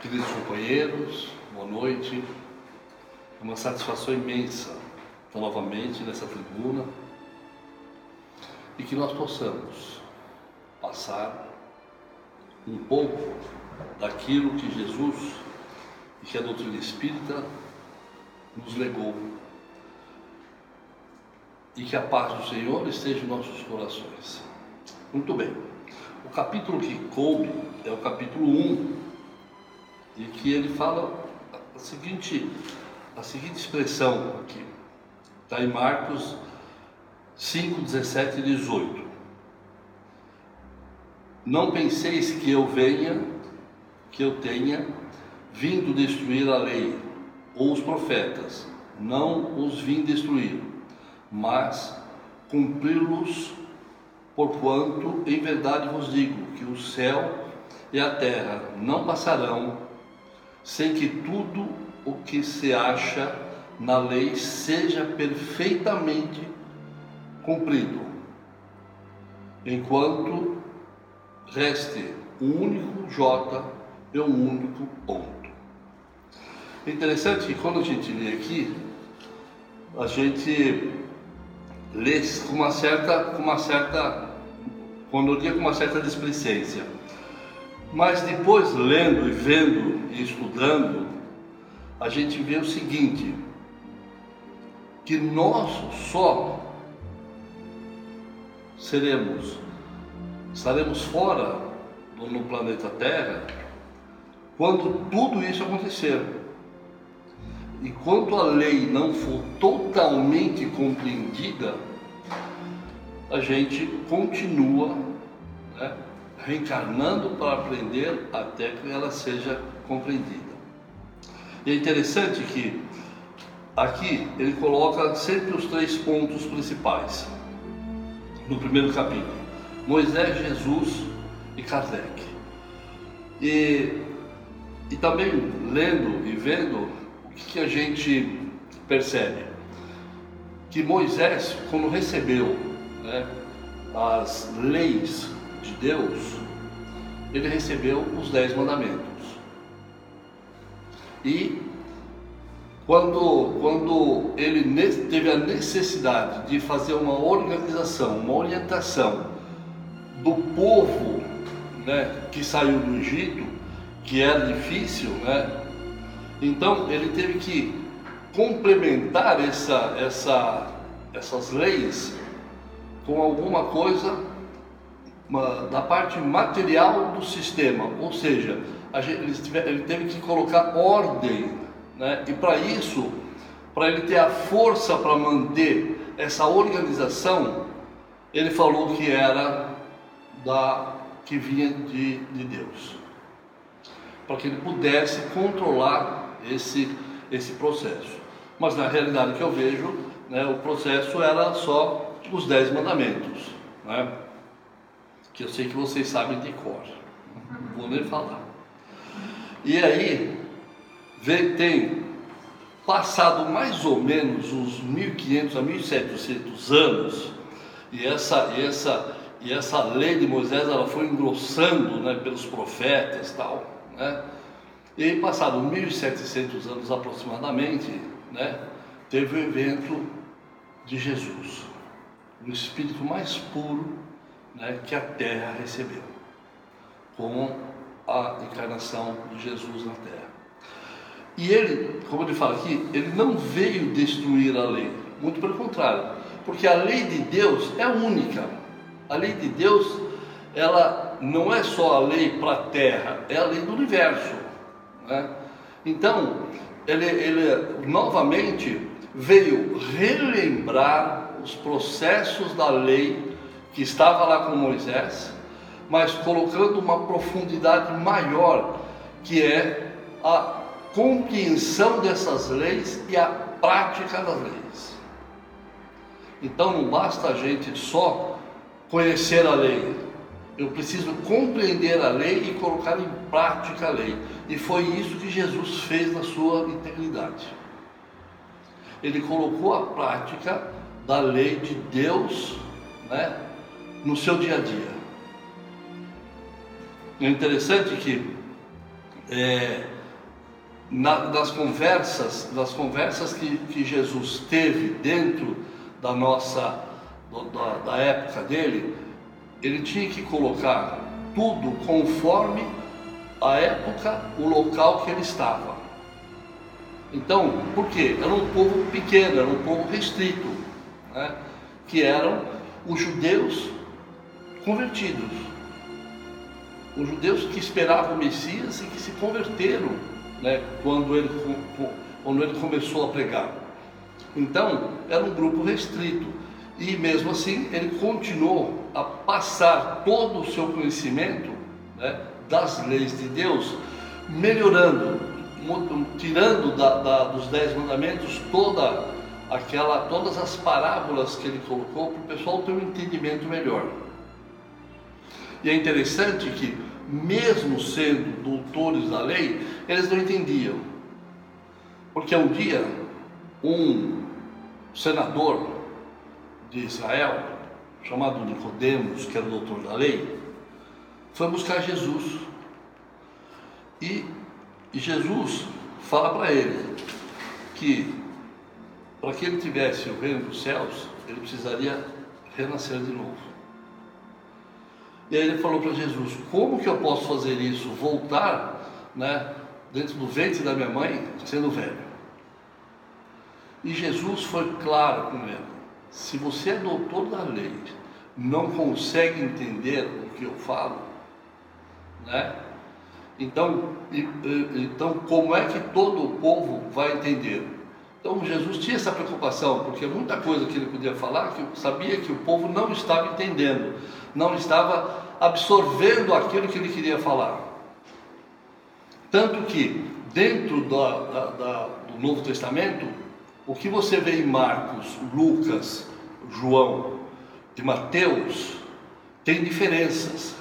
Queridos companheiros, boa noite. É uma satisfação imensa estar novamente nessa tribuna e que nós possamos passar um pouco daquilo que Jesus e que a doutrina espírita nos legou. E que a paz do Senhor esteja em nossos corações. Muito bem. O capítulo que coube é o capítulo 1 e que ele fala a seguinte, a seguinte expressão aqui, está em Marcos 5, 17 e 18. Não penseis que eu venha, que eu tenha vindo destruir a lei ou os profetas, não os vim destruir, mas cumpri-los, porquanto em verdade vos digo que o céu e a terra não passarão sem que tudo o que se acha na lei seja perfeitamente cumprido, enquanto reste um único J e um único ponto. Interessante que quando a gente lê aqui, a gente lê com uma certa, com uma certa, quando digo com uma certa displicência. Mas depois, lendo e vendo e estudando, a gente vê o seguinte: que nós só seremos, estaremos fora no planeta Terra quando tudo isso acontecer. E quando a lei não for totalmente compreendida, a gente continua né, reencarnando para aprender até que ela seja compreendida. E é interessante que aqui ele coloca sempre os três pontos principais. No primeiro capítulo, Moisés, Jesus e Kardec. E, e também lendo e vendo o que, que a gente percebe? Que Moisés, quando recebeu né, as leis de Deus, ele recebeu os dez mandamentos. E quando, quando ele teve a necessidade de fazer uma organização, uma orientação do povo né, que saiu do Egito, que era difícil, né? então ele teve que complementar essa, essa, essas leis com alguma coisa da parte material do sistema, ou seja, gente, ele, teve que colocar ordem, né? e para isso, para ele ter a força para manter essa organização, ele falou que era da que vinha de, de Deus, para que ele pudesse controlar esse, esse processo. Mas na realidade que eu vejo, né, o processo era só os dez mandamentos. Né? Que eu sei que vocês sabem de cor. Vou nem falar. E aí, vem, tem passado mais ou menos uns 1500 a 1700 anos, e essa, e essa, e essa lei de Moisés ela foi engrossando né, pelos profetas tal, né? E passado 1700 anos aproximadamente, né, teve o evento de Jesus, o espírito mais puro né, que a terra recebeu, com a encarnação de Jesus na terra. E ele, como ele fala aqui, ele não veio destruir a lei, muito pelo contrário, porque a lei de Deus é única. A lei de Deus, ela não é só a lei para a terra, é a lei do universo. Né? Então, ele, ele novamente veio relembrar os processos da lei que estava lá com Moisés, mas colocando uma profundidade maior, que é a compreensão dessas leis e a prática das leis. Então não basta a gente só conhecer a lei, eu preciso compreender a lei e colocar em prática a lei. E foi isso que Jesus fez na sua integridade. Ele colocou a prática da lei de Deus, né, no seu dia a dia. É interessante que é, na, das conversas, das conversas que, que Jesus teve dentro da nossa, da, da época dele, ele tinha que colocar tudo conforme a época, o local que ele estava. Então, por quê? Era um povo pequeno, era um povo restrito, né? que eram os judeus convertidos. Os judeus que esperavam o Messias e que se converteram né? quando, ele, quando ele começou a pregar. Então, era um grupo restrito. E mesmo assim, ele continuou a passar todo o seu conhecimento né, das leis de Deus, melhorando, tirando da, da, dos dez mandamentos toda aquela, todas as parábolas que ele colocou para o pessoal ter um entendimento melhor. E é interessante que, mesmo sendo doutores da lei, eles não entendiam. Porque um dia, um senador de Israel, chamado Nicodemos, que era doutor da lei, foi buscar Jesus. E, e Jesus fala para ele que para que ele tivesse o reino dos céus, ele precisaria renascer de novo. E aí ele falou para Jesus: Como que eu posso fazer isso? Voltar né, dentro do ventre da minha mãe, sendo velho. E Jesus foi claro com ele: Se você é doutor da lei, não consegue entender o que eu falo, né? Então, então como é que todo o povo vai entender? Então Jesus tinha essa preocupação, porque muita coisa que ele podia falar, que sabia que o povo não estava entendendo, não estava absorvendo aquilo que ele queria falar. Tanto que, dentro da, da, da, do Novo Testamento, o que você vê em Marcos, Lucas, João e Mateus tem diferenças.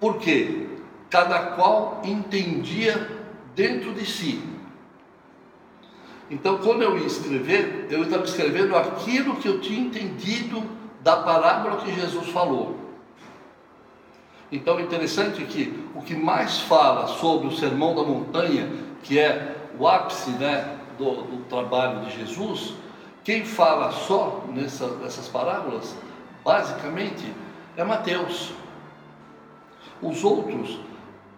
Por quê? Cada qual entendia dentro de si então, quando eu ia escrever, eu estava escrevendo aquilo que eu tinha entendido da parábola que Jesus falou. Então, é interessante que o que mais fala sobre o Sermão da Montanha, que é o ápice né, do, do trabalho de Jesus, quem fala só nessa, nessas parábolas, basicamente, é Mateus. Os outros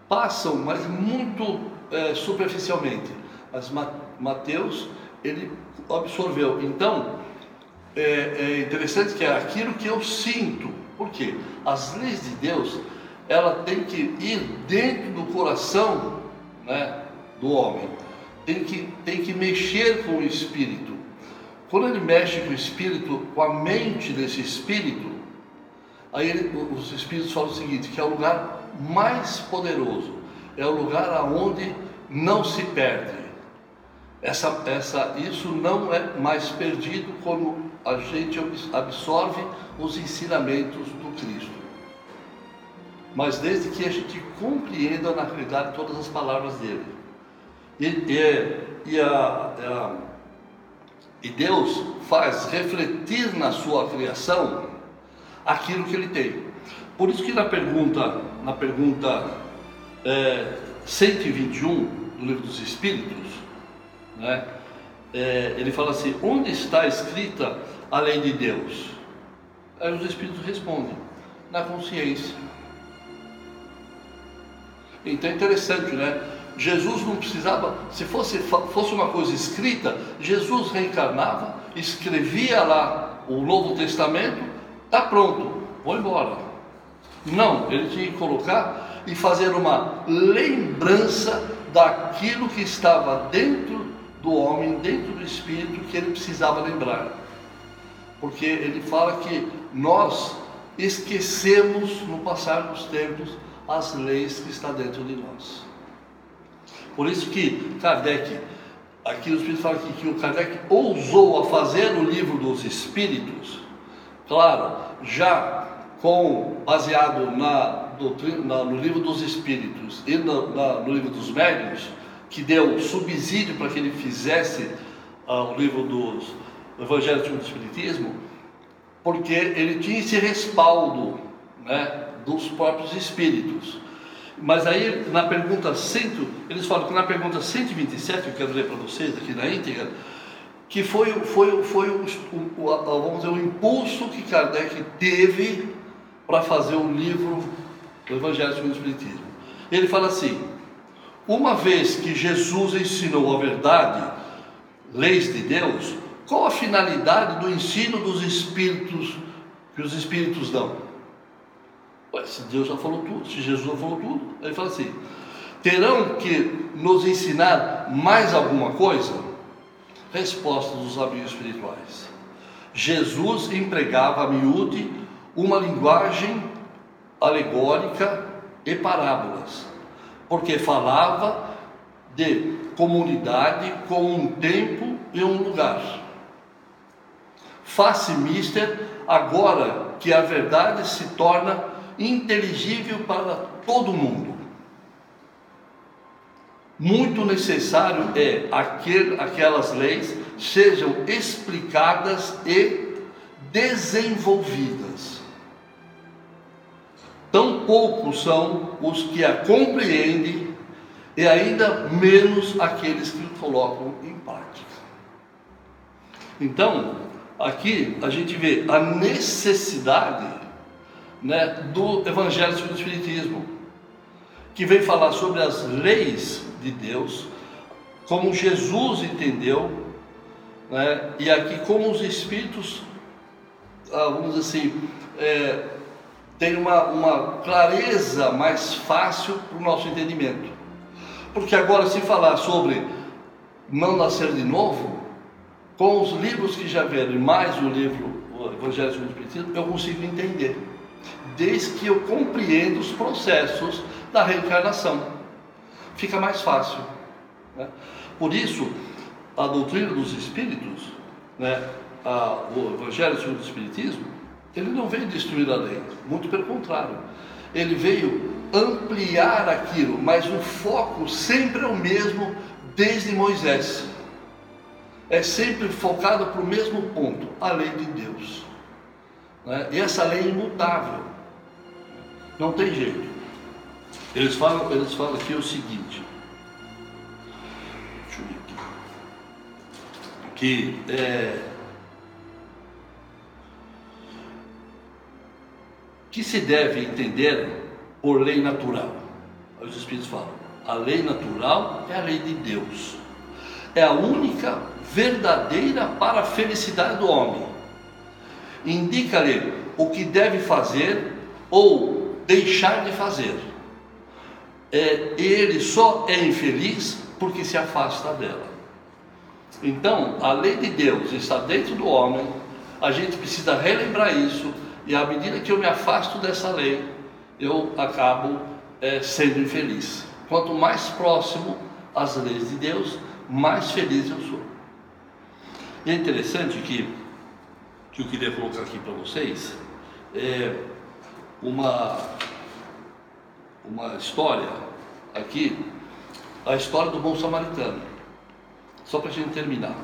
passam, mas muito é, superficialmente. Mas Mateus Mateus ele absorveu. Então, é, é, interessante que é aquilo que eu sinto, porque as leis de Deus, ela tem que ir dentro do coração né, do homem, tem que, tem que mexer com o espírito. Quando ele mexe com o espírito, com a mente desse espírito, aí ele, os espíritos falam o seguinte: que é o lugar mais poderoso, é o lugar aonde não se perde essa, essa, isso não é mais perdido quando a gente absorve os ensinamentos do Cristo. Mas desde que a gente compreenda na realidade todas as palavras dele. E, e, e, a, a, e Deus faz refletir na sua criação aquilo que ele tem. Por isso que na pergunta, na pergunta é, 121 do livro dos Espíritos, né? É, ele fala assim: onde está escrita a lei de Deus? Aí os Espíritos respondem: na consciência. Então é interessante, né? Jesus não precisava, se fosse, fosse uma coisa escrita, Jesus reencarnava, escrevia lá o Novo Testamento, está pronto, vou embora. Não, ele tinha que colocar e fazer uma lembrança daquilo que estava dentro do homem dentro do espírito que ele precisava lembrar. Porque ele fala que nós esquecemos no passar dos tempos as leis que está dentro de nós. Por isso que Kardec, aqui o Espírito fala que, que o Kardec ousou a fazer o livro dos Espíritos, claro, já com baseado na doutrina, no livro dos Espíritos e no, na, no livro dos Médiuns, que deu subsídio para que ele fizesse uh, o livro dos Evangelhos do Espiritismo, porque ele tinha esse respaldo né, dos próprios espíritos. Mas aí na pergunta 100, eles falam que na pergunta 127, eu quero ler para vocês aqui na íntegra, que foi, foi, foi o, o, o, vamos dizer, o impulso que Kardec teve para fazer o livro do Evangelho segundo o Espiritismo. Ele fala assim: uma vez que Jesus ensinou a verdade, leis de Deus, qual a finalidade do ensino dos Espíritos que os Espíritos dão? Ué, se Deus já falou tudo, se Jesus já falou tudo, ele fala assim: terão que nos ensinar mais alguma coisa? Resposta dos amigos espirituais. Jesus empregava a miúde uma linguagem alegórica e parábolas, porque falava de comunidade com um tempo e um lugar. Face mister, agora que a verdade se torna inteligível para todo mundo muito necessário é aquel, aquelas leis sejam explicadas e desenvolvidas. Tão poucos são os que a compreendem e ainda menos aqueles que colocam em prática. Então, aqui a gente vê a necessidade né, do Evangelho segundo o Espiritismo, que vem falar sobre as leis de Deus, como Jesus entendeu, né? e aqui como os Espíritos, ah, vamos dizer assim, é, tem uma, uma clareza mais fácil para o nosso entendimento. Porque agora, se falar sobre não nascer de novo, com os livros que já vieram, mais o livro o Evangelho segundo o Espiritismo, eu consigo entender, desde que eu compreendo os processos da reencarnação fica mais fácil. Né? Por isso, a doutrina dos espíritos, né, a, o Evangelho segundo o Espiritismo, ele não veio destruir a lei, muito pelo contrário. Ele veio ampliar aquilo, mas o foco sempre é o mesmo desde Moisés. É sempre focado para o mesmo ponto, a lei de Deus. Né? E essa lei é imutável. Não tem jeito. Eles falam, eles falam aqui o seguinte. Deixa eu ver aqui. Que é, que se deve entender por lei natural. Os Espíritos falam, a lei natural é a lei de Deus. É a única verdadeira para a felicidade do homem. Indica-lhe o que deve fazer ou deixar de fazer é, ele só é infeliz porque se afasta dela. Então, a lei de Deus está dentro do homem, a gente precisa relembrar isso, e à medida que eu me afasto dessa lei, eu acabo é, sendo infeliz. Quanto mais próximo às leis de Deus, mais feliz eu sou. E é interessante que, que eu queria colocar aqui para vocês é uma uma história aqui, a história do bom samaritano, só para a gente terminar.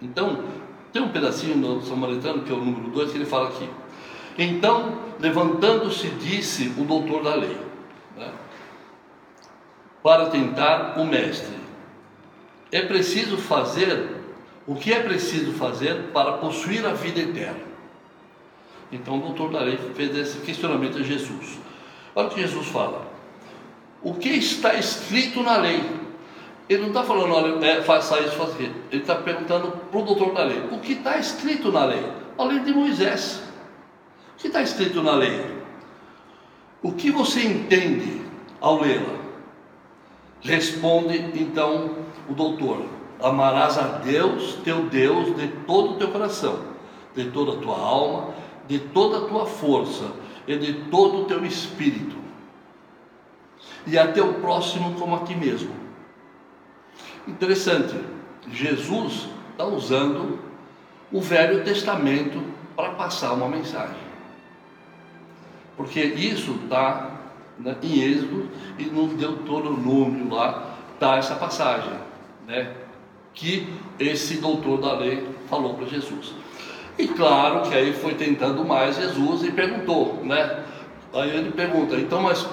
Então, tem um pedacinho do samaritano, que é o número 2, que ele fala aqui. Então, levantando-se, disse o doutor da lei, né, para tentar o mestre: é preciso fazer o que é preciso fazer para possuir a vida eterna. Então, o doutor da lei fez esse questionamento a Jesus. Olha o que Jesus fala. O que está escrito na lei? Ele não está falando, olha, é, faça isso, faça aquilo. Ele está perguntando para o doutor da lei. O que está escrito na lei? A lei de Moisés. O que está escrito na lei? O que você entende ao lê-la? Responde então o doutor: Amarás a Deus, teu Deus, de todo o teu coração, de toda a tua alma, de toda a tua força e de todo o teu espírito, e a teu próximo como a ti mesmo. Interessante, Jesus está usando o Velho Testamento para passar uma mensagem, porque isso está né, em Êxodo e no Deuteronômio lá está essa passagem, né, que esse doutor da lei falou para Jesus. E claro que aí foi tentando mais Jesus e perguntou, né? Aí ele pergunta, então, mas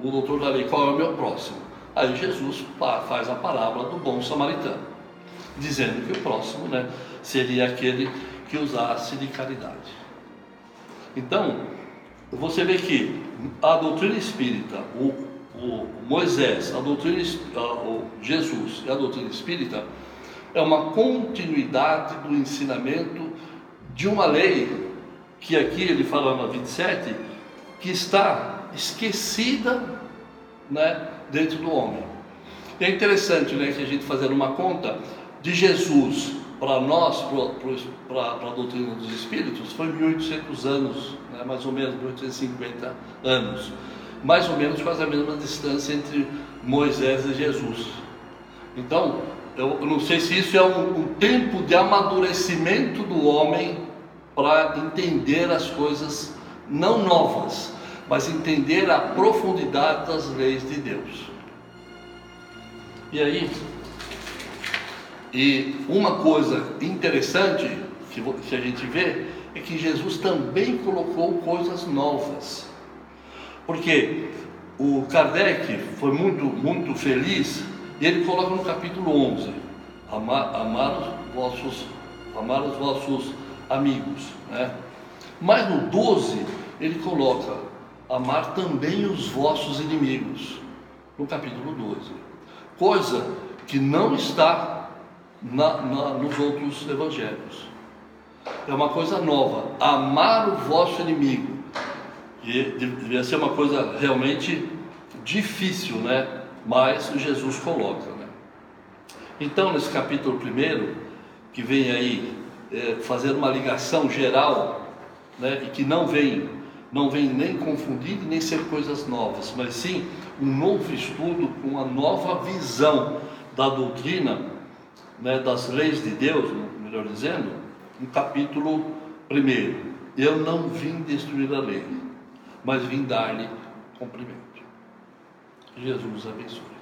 o, doutor da lei, qual é o meu próximo? Aí Jesus faz a parábola do bom samaritano, dizendo que o próximo né, seria aquele que usasse de caridade. Então, você vê que a doutrina espírita, o, o Moisés, a doutrina, o Jesus e a doutrina espírita é uma continuidade do ensinamento de uma lei que aqui ele fala na 27 que está esquecida, né, dentro do homem. E é interessante, né, que a gente fazendo uma conta de Jesus para nós, para a doutrina dos espíritos, foi 1800 anos, né, mais ou menos 1850 anos, mais ou menos quase a mesma distância entre Moisés e Jesus. Então, eu não sei se isso é um, um tempo de amadurecimento do homem para entender as coisas não novas, mas entender a profundidade das leis de Deus. E aí, e uma coisa interessante que, a gente vê é que Jesus também colocou coisas novas. Porque o Kardec foi muito, muito feliz e ele coloca no capítulo 11: amar, amar, os, vossos, amar os vossos amigos. Né? Mas no 12 ele coloca amar também os vossos inimigos, no capítulo 12. Coisa que não está na, na, nos outros evangelhos. É uma coisa nova, amar o vosso inimigo. E devia ser uma coisa realmente difícil, né? Mas Jesus coloca, né? Então, nesse capítulo primeiro, que vem aí é, fazer uma ligação geral, né? E que não vem não vem nem confundir nem ser coisas novas, mas sim um novo estudo com uma nova visão da doutrina, né, das leis de Deus, melhor dizendo, no capítulo 1. Eu não vim destruir a lei, mas vim dar-lhe cumprimento. Jesus abençoe.